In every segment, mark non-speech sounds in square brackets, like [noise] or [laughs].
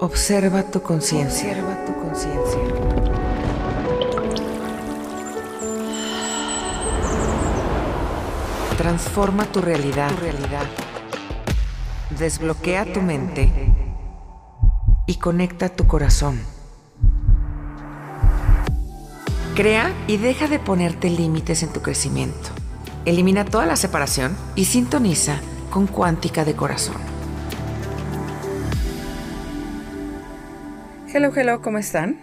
Observa tu conciencia. Observa tu conciencia. Transforma tu realidad. Tu realidad. Desbloquea tu mente y conecta tu corazón. Crea y deja de ponerte límites en tu crecimiento. Elimina toda la separación y sintoniza con cuántica de corazón. Hello, hello, ¿cómo están?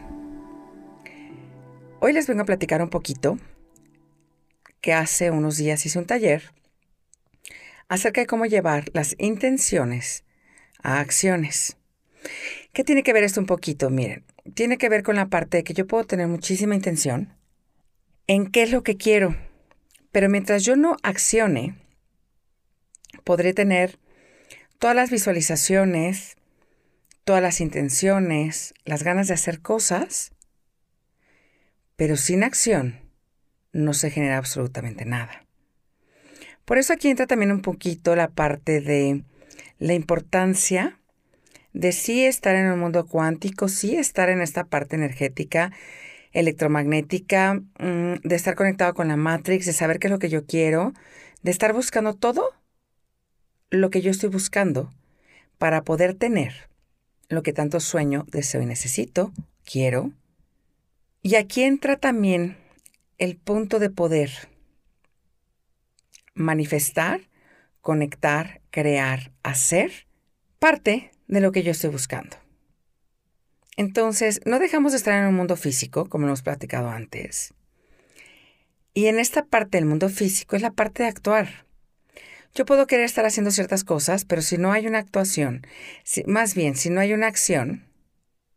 Hoy les vengo a platicar un poquito que hace unos días hice un taller acerca de cómo llevar las intenciones a acciones. ¿Qué tiene que ver esto un poquito? Miren, tiene que ver con la parte de que yo puedo tener muchísima intención en qué es lo que quiero, pero mientras yo no accione, podré tener todas las visualizaciones, todas las intenciones, las ganas de hacer cosas, pero sin acción no se genera absolutamente nada. Por eso aquí entra también un poquito la parte de la importancia de sí estar en el mundo cuántico, sí estar en esta parte energética, electromagnética, mm, de estar conectado con la Matrix, de saber qué es lo que yo quiero, de estar buscando todo lo que yo estoy buscando para poder tener lo que tanto sueño, deseo y necesito, quiero. Y aquí entra también el punto de poder manifestar, conectar, crear, hacer parte de lo que yo estoy buscando. Entonces, no dejamos de estar en un mundo físico, como hemos platicado antes. Y en esta parte del mundo físico es la parte de actuar. Yo puedo querer estar haciendo ciertas cosas, pero si no hay una actuación, más bien, si no hay una acción,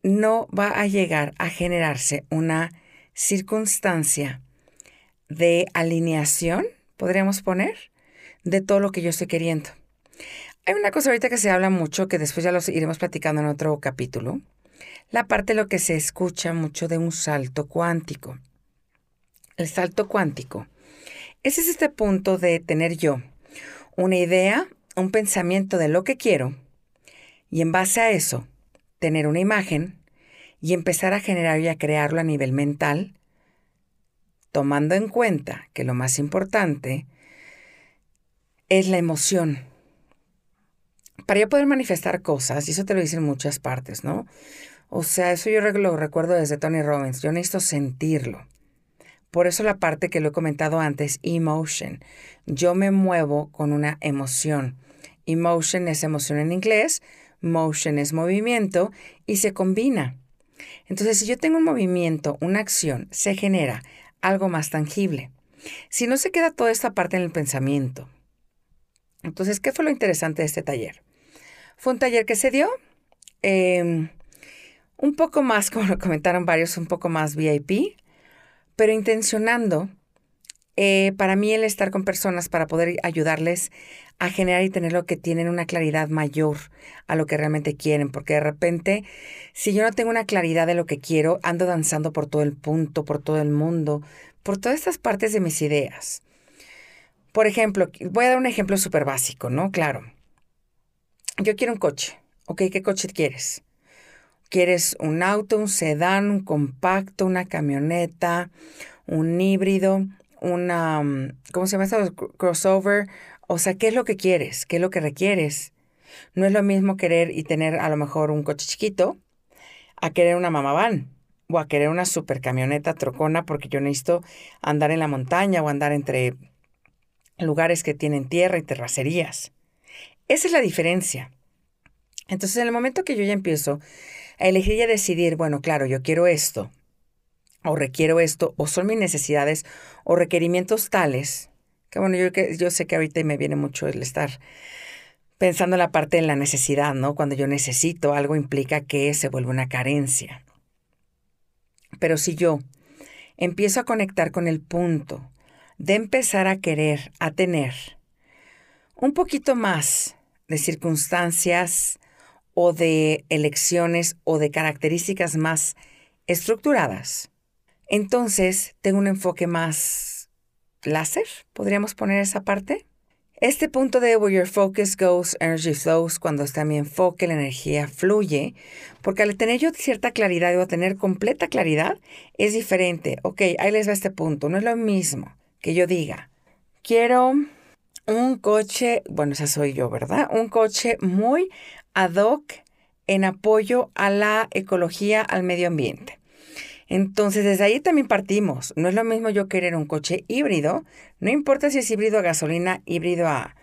no va a llegar a generarse una circunstancia de alineación, podríamos poner, de todo lo que yo estoy queriendo. Hay una cosa ahorita que se habla mucho, que después ya lo iremos platicando en otro capítulo, la parte de lo que se escucha mucho de un salto cuántico. El salto cuántico. Ese es este punto de tener yo una idea, un pensamiento de lo que quiero y en base a eso tener una imagen y empezar a generar y a crearlo a nivel mental, tomando en cuenta que lo más importante es la emoción. Para yo poder manifestar cosas, y eso te lo dicen muchas partes, ¿no? O sea, eso yo lo recuerdo desde Tony Robbins, yo necesito sentirlo. Por eso la parte que lo he comentado antes, emotion. Yo me muevo con una emoción. Emotion es emoción en inglés, motion es movimiento y se combina. Entonces, si yo tengo un movimiento, una acción, se genera algo más tangible. Si no se queda toda esta parte en el pensamiento. Entonces, ¿qué fue lo interesante de este taller? Fue un taller que se dio em, un poco más, [laughs] como lo comentaron varios, un poco más VIP, pero intencionando eh, para mí el estar con personas para poder ayudarles a generar y tener lo que tienen una claridad mayor a lo que realmente quieren, porque de repente, si yo no tengo una claridad de lo que quiero, ando danzando por todo el punto, por todo el mundo, por todas estas partes de mis ideas. Por ejemplo, voy a dar un ejemplo súper básico, ¿no? Claro. Yo quiero un coche. ¿Ok? ¿Qué coche quieres? ¿Quieres un auto, un sedán, un compacto, una camioneta, un híbrido, una, mm, ¿cómo se llama esto? Crossover. O sea, ¿qué es lo que quieres? ¿Qué es lo que requieres? No es lo mismo querer y tener a lo mejor un coche chiquito a querer una mamá van o a querer una super camioneta trocona porque yo necesito andar en la montaña o andar entre lugares que tienen tierra y terracerías. Esa es la diferencia. Entonces, en el momento que yo ya empiezo a elegir y a decidir, bueno, claro, yo quiero esto, o requiero esto, o son mis necesidades o requerimientos tales, que bueno, yo, yo sé que ahorita me viene mucho el estar pensando en la parte de la necesidad, ¿no? Cuando yo necesito algo implica que se vuelve una carencia. Pero si yo empiezo a conectar con el punto de empezar a querer, a tener un poquito más de circunstancias o de elecciones o de características más estructuradas, entonces tengo un enfoque más láser, podríamos poner esa parte. Este punto de where your focus goes, energy flows, cuando está mi enfoque, la energía fluye, porque al tener yo cierta claridad o tener completa claridad, es diferente. Ok, ahí les va este punto. No es lo mismo que yo diga, quiero un coche, bueno, esa soy yo, ¿verdad? Un coche muy ad hoc en apoyo a la ecología, al medio ambiente. Entonces, desde ahí también partimos. No es lo mismo yo querer un coche híbrido, no importa si es híbrido a gasolina, híbrido a,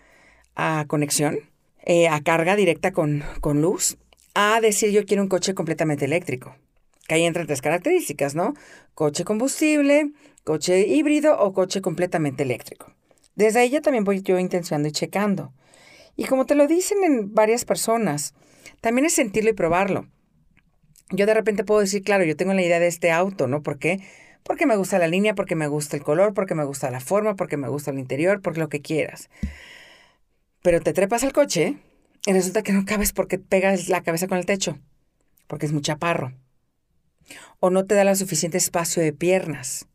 conexión, eh, a carga directa con, con luz, a decir yo quiero un coche completamente eléctrico. Que ahí entran tres características, ¿no? Coche combustible, coche híbrido o coche completamente eléctrico. Desde ahí ya también voy yo intencionando y checando. Y como te lo dicen en varias personas, también es sentirlo y probarlo yo de repente puedo decir, claro, yo tengo la idea de este auto, ¿no? ¿Por qué? Porque me gusta la línea, porque me gusta el color, porque me gusta la forma, porque me gusta el interior, porque lo que quieras. Pero te trepas al coche y resulta que no cabes porque pegas la cabeza con el techo, porque es muy chaparro. O no te da lo suficiente espacio de piernas.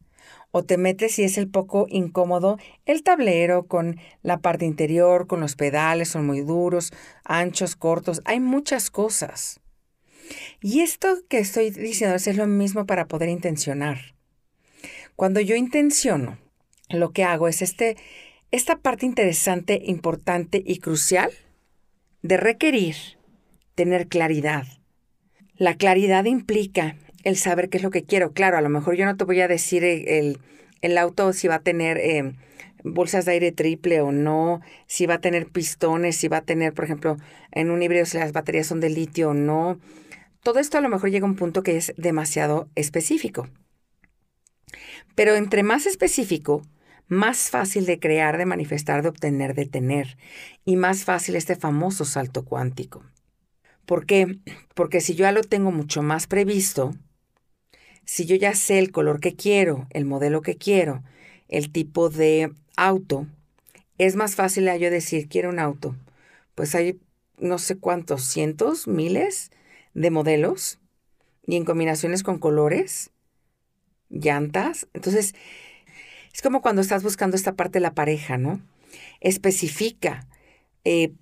O te metes y es el poco incómodo el tablero con la parte interior, con los pedales, son muy duros, anchos, cortos. Hay muchas cosas. Y esto que estoy diciendo es lo mismo para poder intencionar. Cuando yo intenciono, lo que hago es este, esta parte interesante, importante y crucial de requerir tener claridad. La claridad implica el saber qué es lo que quiero. Claro, a lo mejor yo no te voy a decir el, auto si va a tener eh, bolsas de aire triple o no, si va a tener pistones, si va a tener, por ejemplo, en un híbrido si las baterías son de litio o no, todo esto a lo mejor llega a un punto que es demasiado específico. Pero entre más específico, más fácil de crear, de manifestar, de obtener, de tener, y más fácil este famoso salto cuántico. ¿Por qué? Porque si yo ya lo tengo mucho más previsto, si yo ya sé el color que quiero, el modelo que quiero, el tipo de auto, es más fácil a yo decir, quiero un auto. Pues hay no sé cuántos, cientos, miles de modelos y en combinaciones con colores, llantas. Entonces, es como cuando estás buscando esta parte de la pareja, ¿no? Especifica. Eh,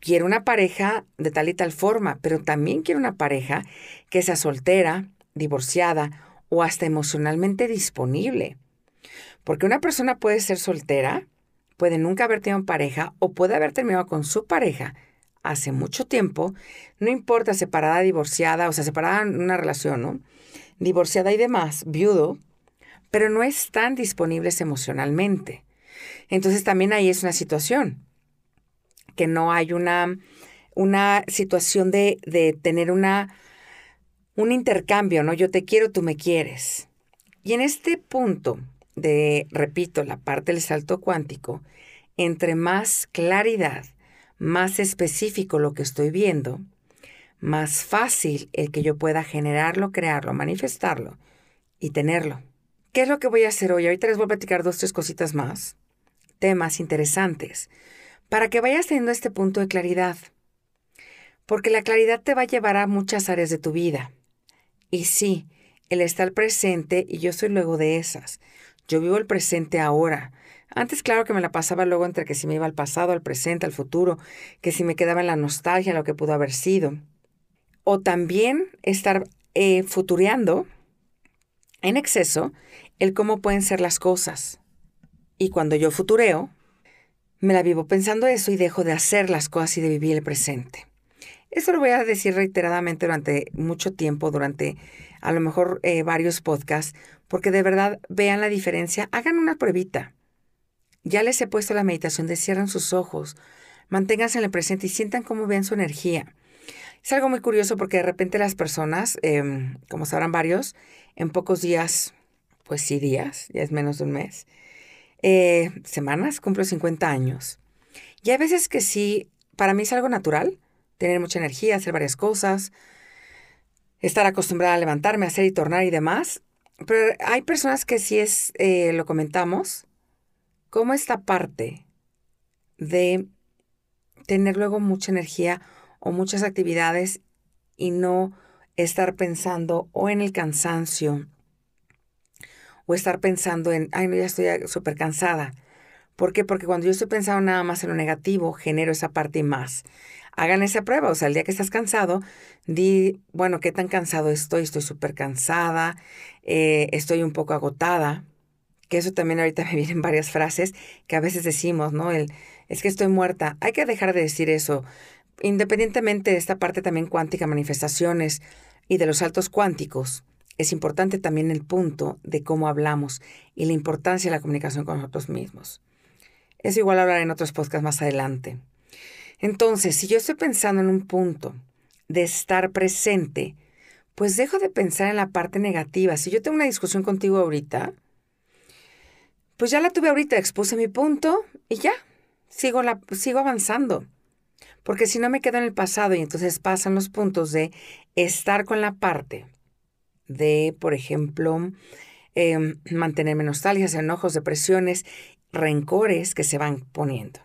quiero una pareja de tal y tal forma, pero también quiero una pareja que sea soltera, divorciada o hasta emocionalmente disponible. Porque una persona puede ser soltera, puede nunca haber tenido pareja o puede haber terminado con su pareja hace mucho tiempo, no importa separada, divorciada, o sea, separada en una relación, ¿no? Divorciada y demás, viudo, pero no están disponibles emocionalmente. Entonces también ahí es una situación, que no hay una, una situación de, de tener una, un intercambio, ¿no? Yo te quiero, tú me quieres. Y en este punto de, repito, la parte del salto cuántico, entre más claridad, más específico lo que estoy viendo, más fácil el que yo pueda generarlo, crearlo, manifestarlo y tenerlo. ¿Qué es lo que voy a hacer hoy? Ahorita les voy a platicar dos, tres cositas más, temas interesantes, para que vayas teniendo este punto de claridad. Porque la claridad te va a llevar a muchas áreas de tu vida. Y sí, el estar presente, y yo soy luego de esas. Yo vivo el presente ahora. Antes, claro que me la pasaba luego entre que si me iba al pasado, al presente, al futuro, que si me quedaba en la nostalgia, lo que pudo haber sido. O también estar eh, futureando en exceso el cómo pueden ser las cosas. Y cuando yo futureo, me la vivo pensando eso y dejo de hacer las cosas y de vivir el presente. Eso lo voy a decir reiteradamente durante mucho tiempo, durante a lo mejor eh, varios podcasts, porque de verdad vean la diferencia, hagan una pruebita. Ya les he puesto la meditación de cierran sus ojos, manténganse en el presente y sientan cómo ven su energía. Es algo muy curioso porque de repente las personas, em, como sabrán varios, en pocos días, pues sí días, ya es menos de un mes, eh, semanas, cumplo 50 años. Y hay veces que sí, para mí es algo natural, tener mucha energía, hacer varias cosas, estar acostumbrada a levantarme, hacer y tornar y demás. Pero hay personas que sí es, eh, lo comentamos, cómo esta parte de tener luego mucha energía o muchas actividades y no estar pensando o en el cansancio o estar pensando en, ay, no, ya estoy súper cansada. ¿Por qué? Porque cuando yo estoy pensando nada más en lo negativo, genero esa parte más. Hagan esa prueba, o sea, el día que estás cansado, di, bueno, ¿qué tan cansado estoy? Estoy súper cansada, eh, estoy un poco agotada, que eso también ahorita [laughs] me vienen varias frases que a veces decimos, ¿no? El, es que estoy muerta. Hay que dejar de decir eso. Independientemente de esta parte también cuántica, manifestaciones y de los saltos cuánticos, es importante también el punto de cómo hablamos y la importancia de la comunicación con nosotros mismos. Eso igual hablar en otros podcasts más adelante. Entonces, si yo estoy pensando en un punto de estar presente, pues dejo de pensar en la parte negativa. Si yo tengo una discusión contigo ahorita, pues ya la tuve ahorita, expuse mi punto y ya, sigo, la, sigo avanzando. Porque si no me quedo en el pasado y entonces pasan los puntos de estar con la parte de, por ejemplo, eh, mantenerme nostalgias, enojos, depresiones, rencores que se van poniendo.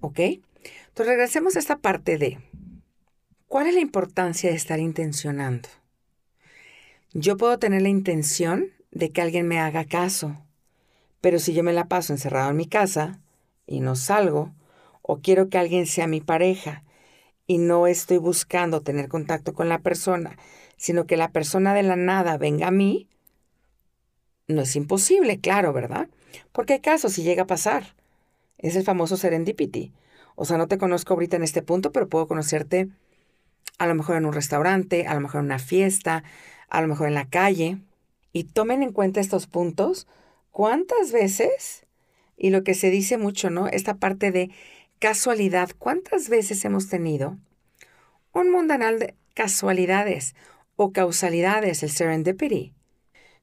¿Ok? Entonces regresemos a esta parte de, ¿cuál es la importancia de estar intencionando? Yo puedo tener la intención de que alguien me haga caso, pero si yo me la paso encerrado en mi casa y no salgo, o quiero que alguien sea mi pareja y no estoy buscando tener contacto con la persona, sino que la persona de la nada venga a mí, no es imposible, claro, ¿verdad? Porque hay casos si llega a pasar. Es el famoso serendipity. O sea, no te conozco ahorita en este punto, pero puedo conocerte a lo mejor en un restaurante, a lo mejor en una fiesta, a lo mejor en la calle. Y tomen en cuenta estos puntos. ¿Cuántas veces? Y lo que se dice mucho, ¿no? Esta parte de casualidad. ¿Cuántas veces hemos tenido un mundanal de casualidades o causalidades, el serendipity?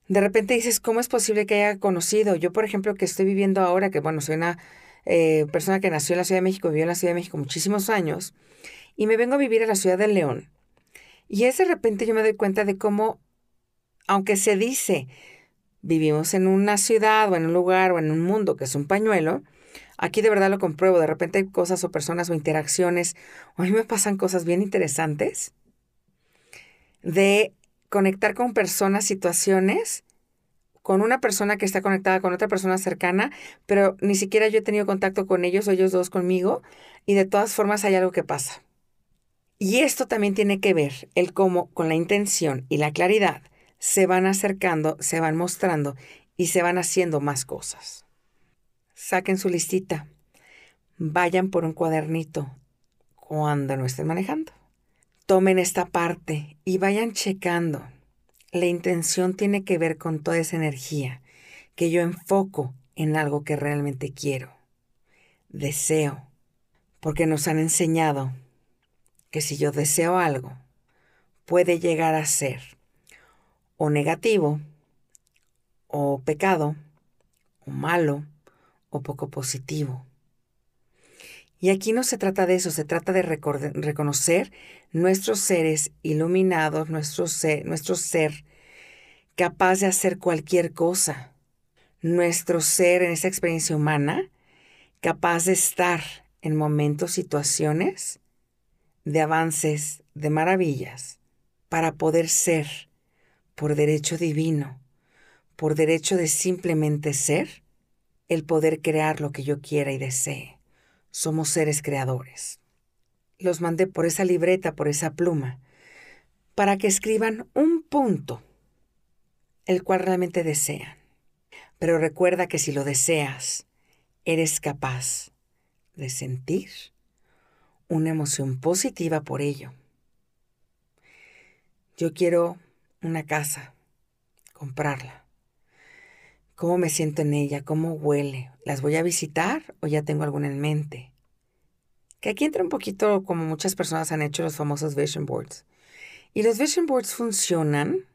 De repente dices, ¿cómo es posible que haya conocido? Yo, por ejemplo, que estoy viviendo ahora, que bueno, soy una eh, persona que nació en la Ciudad de México, vivió en la Ciudad de México muchísimos años, y me vengo a vivir a la Ciudad de León. Y es de repente yo me doy cuenta de cómo, aunque se dice, vivimos en una ciudad o en un lugar o en un mundo que es un pañuelo, aquí de verdad lo compruebo. De repente hay cosas o personas o interacciones, o a mí me pasan cosas bien interesantes de conectar con personas, situaciones con una persona que está conectada con otra persona cercana, pero ni siquiera yo he tenido contacto con ellos o ellos dos conmigo, y de todas formas hay algo que pasa. Y esto también tiene que ver el cómo con la intención y la claridad se van acercando, se van mostrando y se van haciendo más cosas. Saquen su listita. Vayan por un cuadernito cuando no estén manejando. Tomen esta parte y vayan checando la intención tiene que ver con toda esa energía que yo enfoco en algo que realmente quiero. Deseo, porque nos han enseñado que si yo deseo algo, puede llegar a ser o negativo, o pecado, o malo, o poco positivo. Y aquí no se trata de eso, se trata de reconocer nuestros seres iluminados, nuestro ser, nuestro ser capaz de hacer cualquier cosa, nuestro ser en esa experiencia humana, capaz de estar en momentos, situaciones de avances, de maravillas, para poder ser, por derecho divino, por derecho de simplemente ser, el poder crear lo que yo quiera y desee. Somos seres creadores. Los mandé por esa libreta, por esa pluma, para que escriban un punto, el cual realmente desean. Pero recuerda que si lo deseas, eres capaz de sentir una emoción positiva por ello. Yo quiero una casa, comprarla. ¿Cómo me siento en ella? ¿Cómo huele? ¿Las voy a visitar o ya tengo alguna en mente? Que aquí entra un poquito como muchas personas han hecho los famosos vision boards. Y los vision boards funcionan.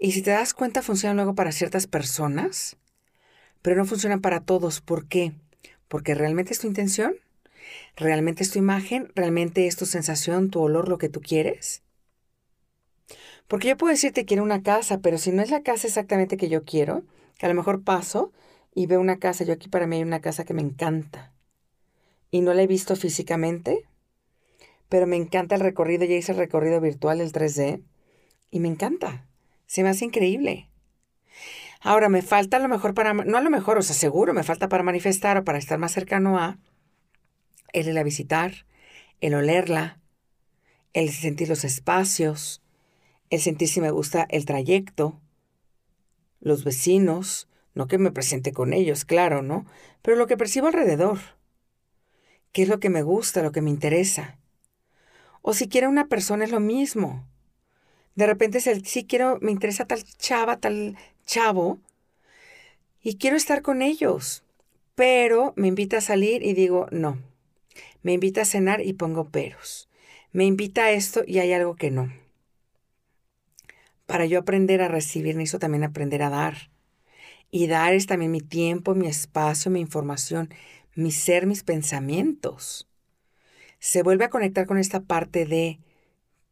Y si te das cuenta, funcionan luego para ciertas personas, pero no funcionan para todos. ¿Por qué? Porque realmente es tu intención, realmente es tu imagen, realmente es tu sensación, tu olor, lo que tú quieres. Porque yo puedo decirte quiero una casa, pero si no es la casa exactamente que yo quiero, que a lo mejor paso y veo una casa, yo aquí para mí hay una casa que me encanta. Y no la he visto físicamente, pero me encanta el recorrido, ya hice el recorrido virtual, el 3D, y me encanta. Se me hace increíble. Ahora, me falta a lo mejor para, no a lo mejor, o sea, seguro me falta para manifestar o para estar más cercano a el ir a visitar, el olerla, el sentir los espacios, el sentir si me gusta el trayecto, los vecinos, no que me presente con ellos, claro, ¿no? Pero lo que percibo alrededor. ¿Qué es lo que me gusta, lo que me interesa? O si quiero una persona es lo mismo. De repente si quiero, me interesa tal chava, tal chavo, y quiero estar con ellos, pero me invita a salir y digo, no. Me invita a cenar y pongo peros. Me invita a esto y hay algo que no. Para yo aprender a recibir, necesito también aprender a dar. Y dar es también mi tiempo, mi espacio, mi información, mi ser, mis pensamientos. Se vuelve a conectar con esta parte de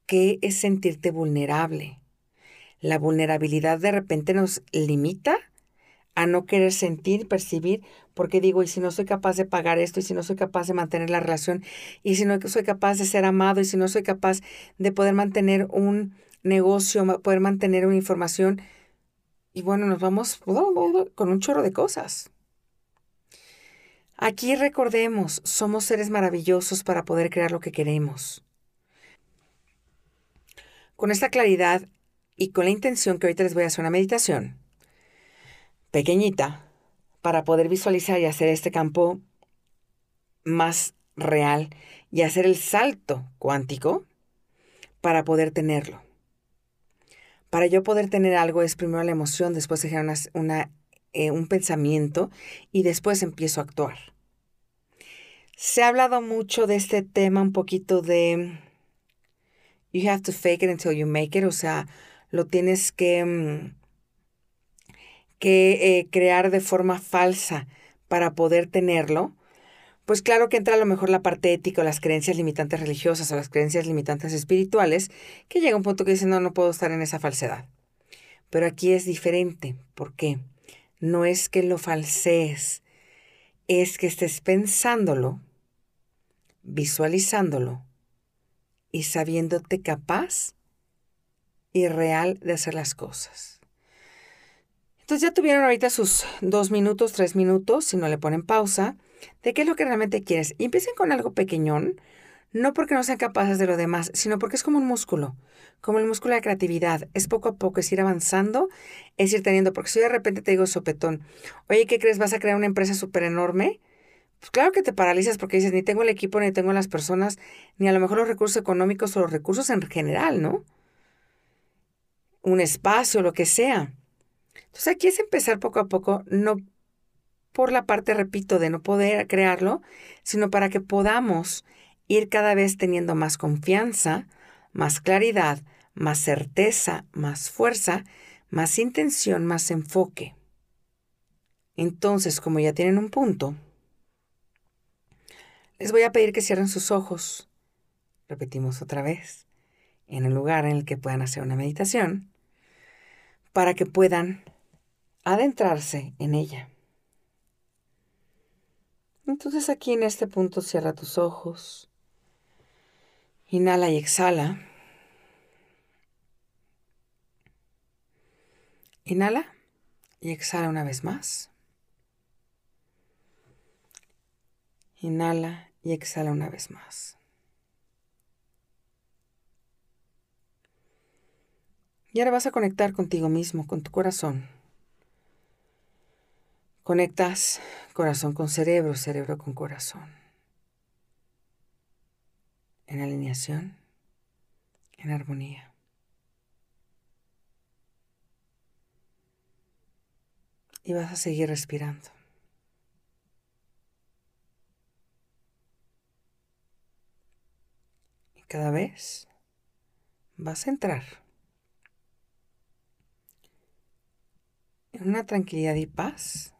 qué es sentirte vulnerable. La vulnerabilidad de repente nos limita a no querer sentir, percibir, porque digo, y si no soy capaz de pagar esto, y si no soy capaz de mantener la relación, y si no soy capaz de ser amado, y si no soy capaz de poder mantener un negocio, poder mantener una información, y bueno, nos vamos con un chorro de cosas. Aquí recordemos, somos seres maravillosos para poder crear lo que queremos. Con esta claridad y con la intención que ahorita les voy a hacer una meditación pequeñita para poder visualizar y hacer este campo más real y hacer el salto cuántico para poder tenerlo. Para yo poder tener algo es primero la emoción, después se genera una, eh, un pensamiento y después empiezo a actuar. Se ha hablado mucho de este tema, un poquito de you have to fake it until you make it, o sea, lo tienes que, mm, que eh, crear de forma falsa para poder tenerlo. Pues claro que entra a lo mejor la parte ética o las creencias limitantes religiosas o las creencias limitantes espirituales, que llega un punto que dicen, no, no puedo estar en esa falsedad. Pero aquí es diferente. ¿Por qué? No es que lo falsees, es que estés pensándolo, visualizándolo y sabiéndote capaz y real de hacer las cosas. Entonces ya tuvieron ahorita sus dos minutos, tres minutos, si no le ponen pausa, de qué es lo que realmente quieres. Y empiecen con algo pequeñón, no porque no sean capaces de lo demás, sino porque es como un músculo, como el músculo de creatividad. Es poco a poco, es ir avanzando, es ir teniendo, porque si de repente te digo sopetón, oye, ¿qué crees? ¿Vas a crear una empresa súper enorme? Pues claro que te paralizas porque dices, ni tengo el equipo, ni tengo las personas, ni a lo mejor los recursos económicos o los recursos en general, ¿no? Un espacio, lo que sea. Entonces aquí es empezar poco a poco, no por la parte, repito, de no poder crearlo, sino para que podamos ir cada vez teniendo más confianza, más claridad, más certeza, más fuerza, más intención, más enfoque. Entonces, como ya tienen un punto, les voy a pedir que cierren sus ojos. Repetimos otra vez, en el lugar en el que puedan hacer una meditación, para que puedan adentrarse en ella. Entonces aquí en este punto cierra tus ojos. Inhala y exhala. Inhala y exhala una vez más. Inhala y exhala una vez más. Y ahora vas a conectar contigo mismo, con tu corazón. Conectas corazón con cerebro, cerebro con corazón. En alineación, en armonía. Y vas a seguir respirando. Y cada vez vas a entrar en una tranquilidad y paz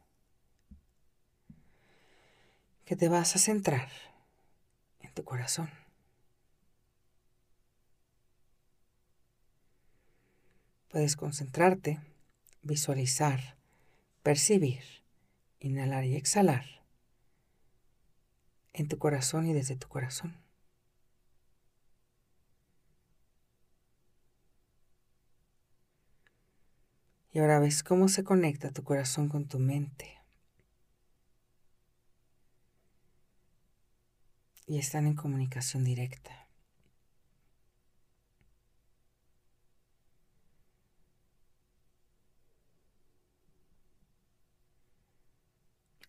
que te vas a centrar en tu corazón. Puedes concentrarte, visualizar, percibir, inhalar y exhalar en tu corazón y desde tu corazón. Y ahora ves cómo se conecta tu corazón con tu mente. Y están en comunicación directa.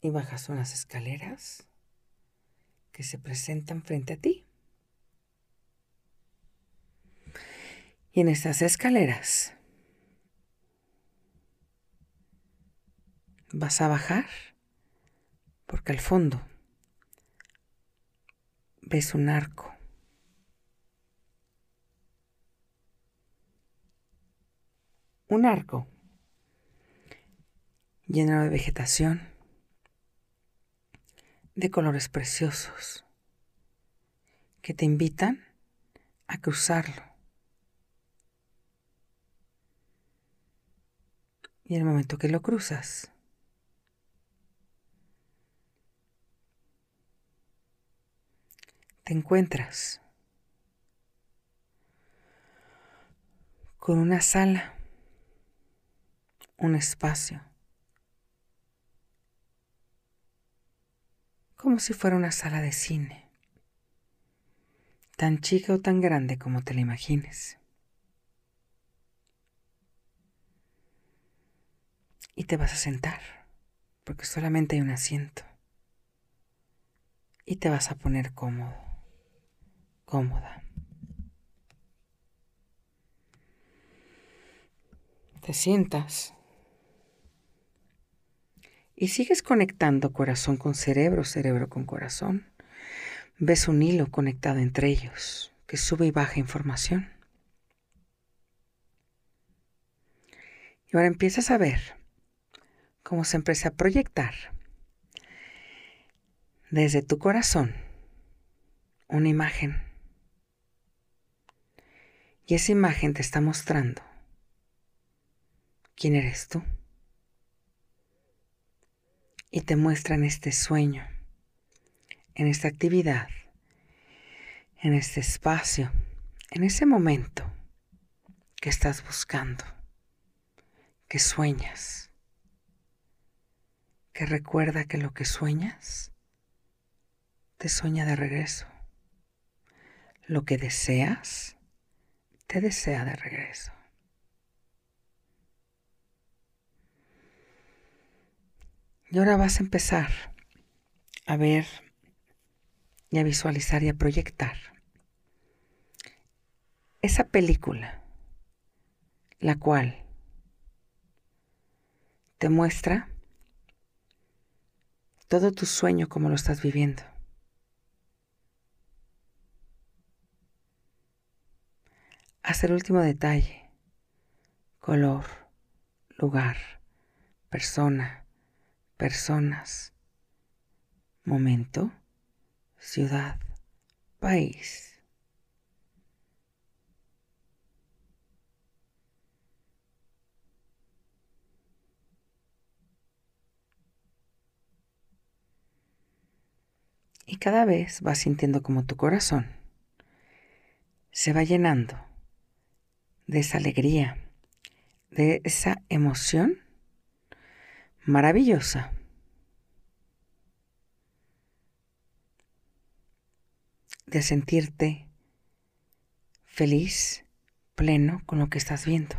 Y bajas unas escaleras que se presentan frente a ti. Y en estas escaleras vas a bajar porque al fondo ves un arco. Un arco lleno de vegetación, de colores preciosos, que te invitan a cruzarlo. Y en el momento que lo cruzas, te encuentras con una sala, un espacio, como si fuera una sala de cine, tan chica o tan grande como te la imagines. Y te vas a sentar, porque solamente hay un asiento. Y te vas a poner cómodo cómoda. Te sientas y sigues conectando corazón con cerebro, cerebro con corazón. Ves un hilo conectado entre ellos que sube y baja información. Y ahora empiezas a ver cómo se empieza a proyectar desde tu corazón una imagen y esa imagen te está mostrando quién eres tú. Y te muestra en este sueño, en esta actividad, en este espacio, en ese momento que estás buscando, que sueñas, que recuerda que lo que sueñas te sueña de regreso. Lo que deseas te desea de regreso. Y ahora vas a empezar a ver y a visualizar y a proyectar esa película, la cual te muestra todo tu sueño como lo estás viviendo. Hasta el último detalle. Color, lugar, persona, personas, momento, ciudad, país. Y cada vez vas sintiendo como tu corazón se va llenando de esa alegría, de esa emoción maravillosa. de sentirte feliz, pleno con lo que estás viendo.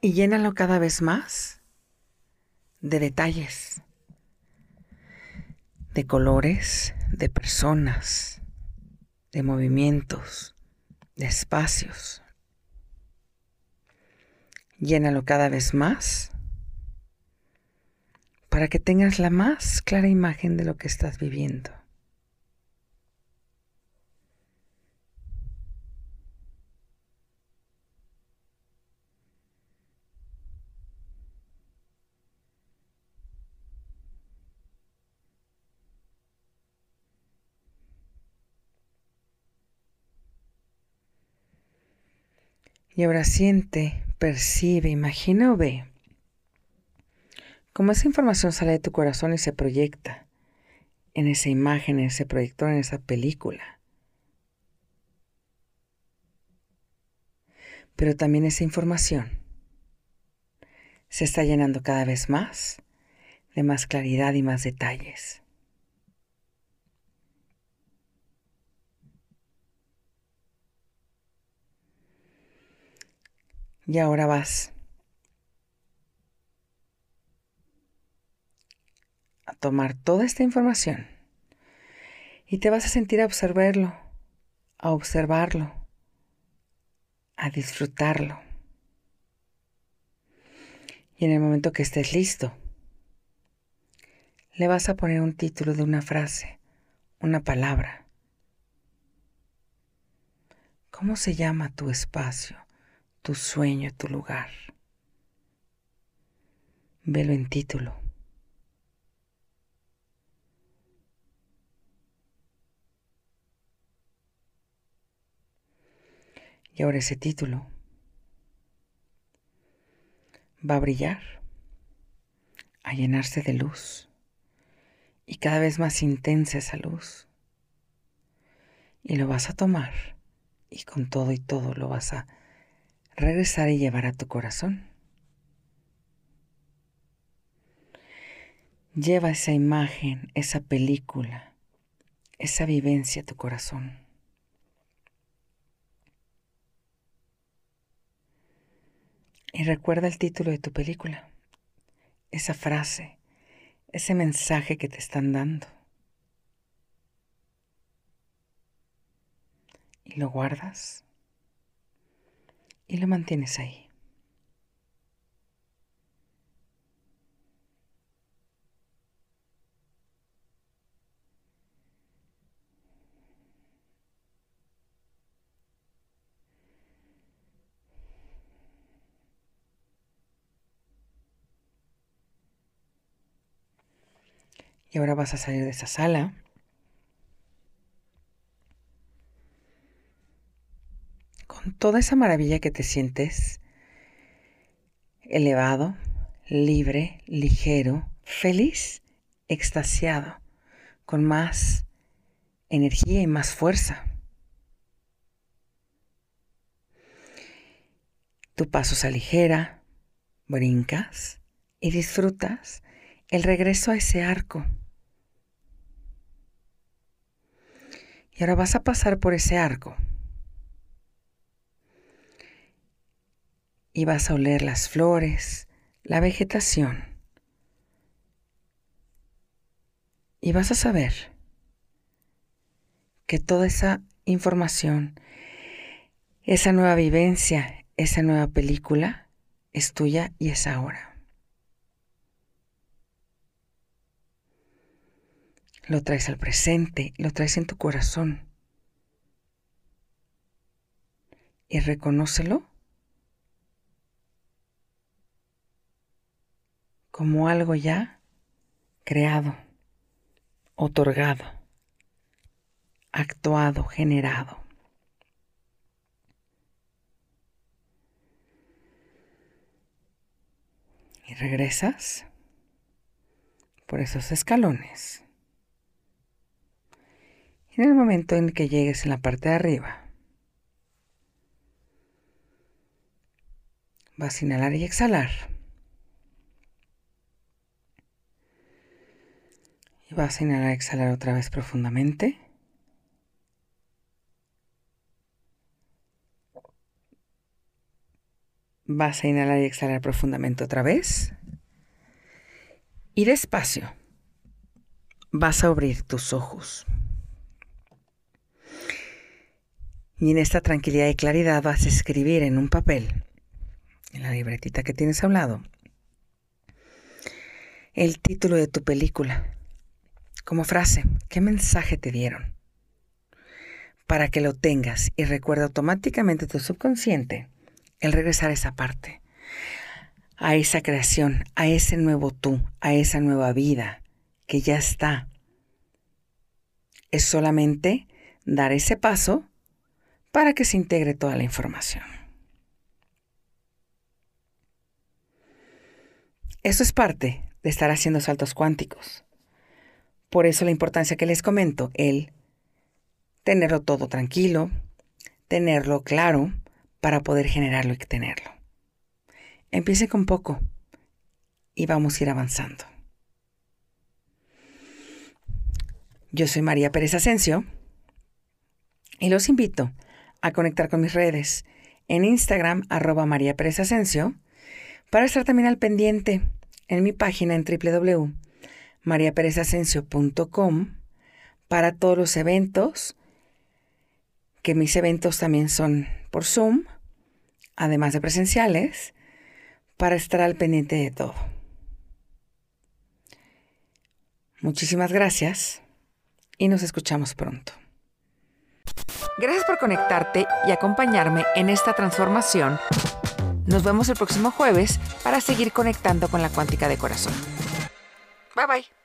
Y llénalo cada vez más de detalles, de colores, de personas, de movimientos, de espacios. Llénalo cada vez más para que tengas la más clara imagen de lo que estás viviendo. Y ahora siente, percibe, imagina o ve cómo esa información sale de tu corazón y se proyecta en esa imagen, en ese proyector, en esa película. Pero también esa información se está llenando cada vez más de más claridad y más detalles. Y ahora vas a tomar toda esta información y te vas a sentir a observarlo, a observarlo, a disfrutarlo. Y en el momento que estés listo, le vas a poner un título de una frase, una palabra. ¿Cómo se llama tu espacio? Tu sueño, tu lugar. Velo en título. Y ahora ese título va a brillar, a llenarse de luz y cada vez más intensa esa luz. Y lo vas a tomar y con todo y todo lo vas a regresar y llevar a tu corazón. Lleva esa imagen, esa película, esa vivencia a tu corazón. Y recuerda el título de tu película, esa frase, ese mensaje que te están dando. Y lo guardas y lo mantienes ahí. Y ahora vas a salir de esa sala toda esa maravilla que te sientes elevado, libre, ligero, feliz, extasiado, con más energía y más fuerza. Tu paso se aligera, brincas y disfrutas el regreso a ese arco. Y ahora vas a pasar por ese arco y vas a oler las flores, la vegetación. Y vas a saber que toda esa información, esa nueva vivencia, esa nueva película es tuya y es ahora. Lo traes al presente, lo traes en tu corazón. Y reconócelo como algo ya creado, otorgado, actuado, generado. Y regresas por esos escalones. En el momento en que llegues en la parte de arriba, vas a inhalar y exhalar. Y vas a inhalar exhalar otra vez profundamente. Vas a inhalar y exhalar profundamente otra vez. Y despacio vas a abrir tus ojos. Y en esta tranquilidad y claridad vas a escribir en un papel, en la libretita que tienes a un lado, el título de tu película como frase, ¿qué mensaje te dieron? Para que lo tengas y recuerda automáticamente tu subconsciente el regresar a esa parte, a esa creación, a ese nuevo tú, a esa nueva vida que ya está. Es solamente dar ese paso para que se integre toda la información. Eso es parte de estar haciendo saltos cuánticos. Por eso la importancia que les comento, el tenerlo todo tranquilo, tenerlo claro, para poder generarlo y tenerlo. Empiece con poco y vamos a ir avanzando. Yo soy María Pérez Asensio y los invito a conectar con mis redes en Instagram arroba María Pérez Asensio para estar también al pendiente en mi página en www.mariaperezasensio.com para todos los eventos, que mis eventos también son por Zoom, además de presenciales, para estar al pendiente de todo. Muchísimas gracias y nos escuchamos pronto. Gracias por conectarte y acompañarme en esta transformación. Nos vemos el próximo jueves para seguir conectando con la cuántica de corazón. Bye bye.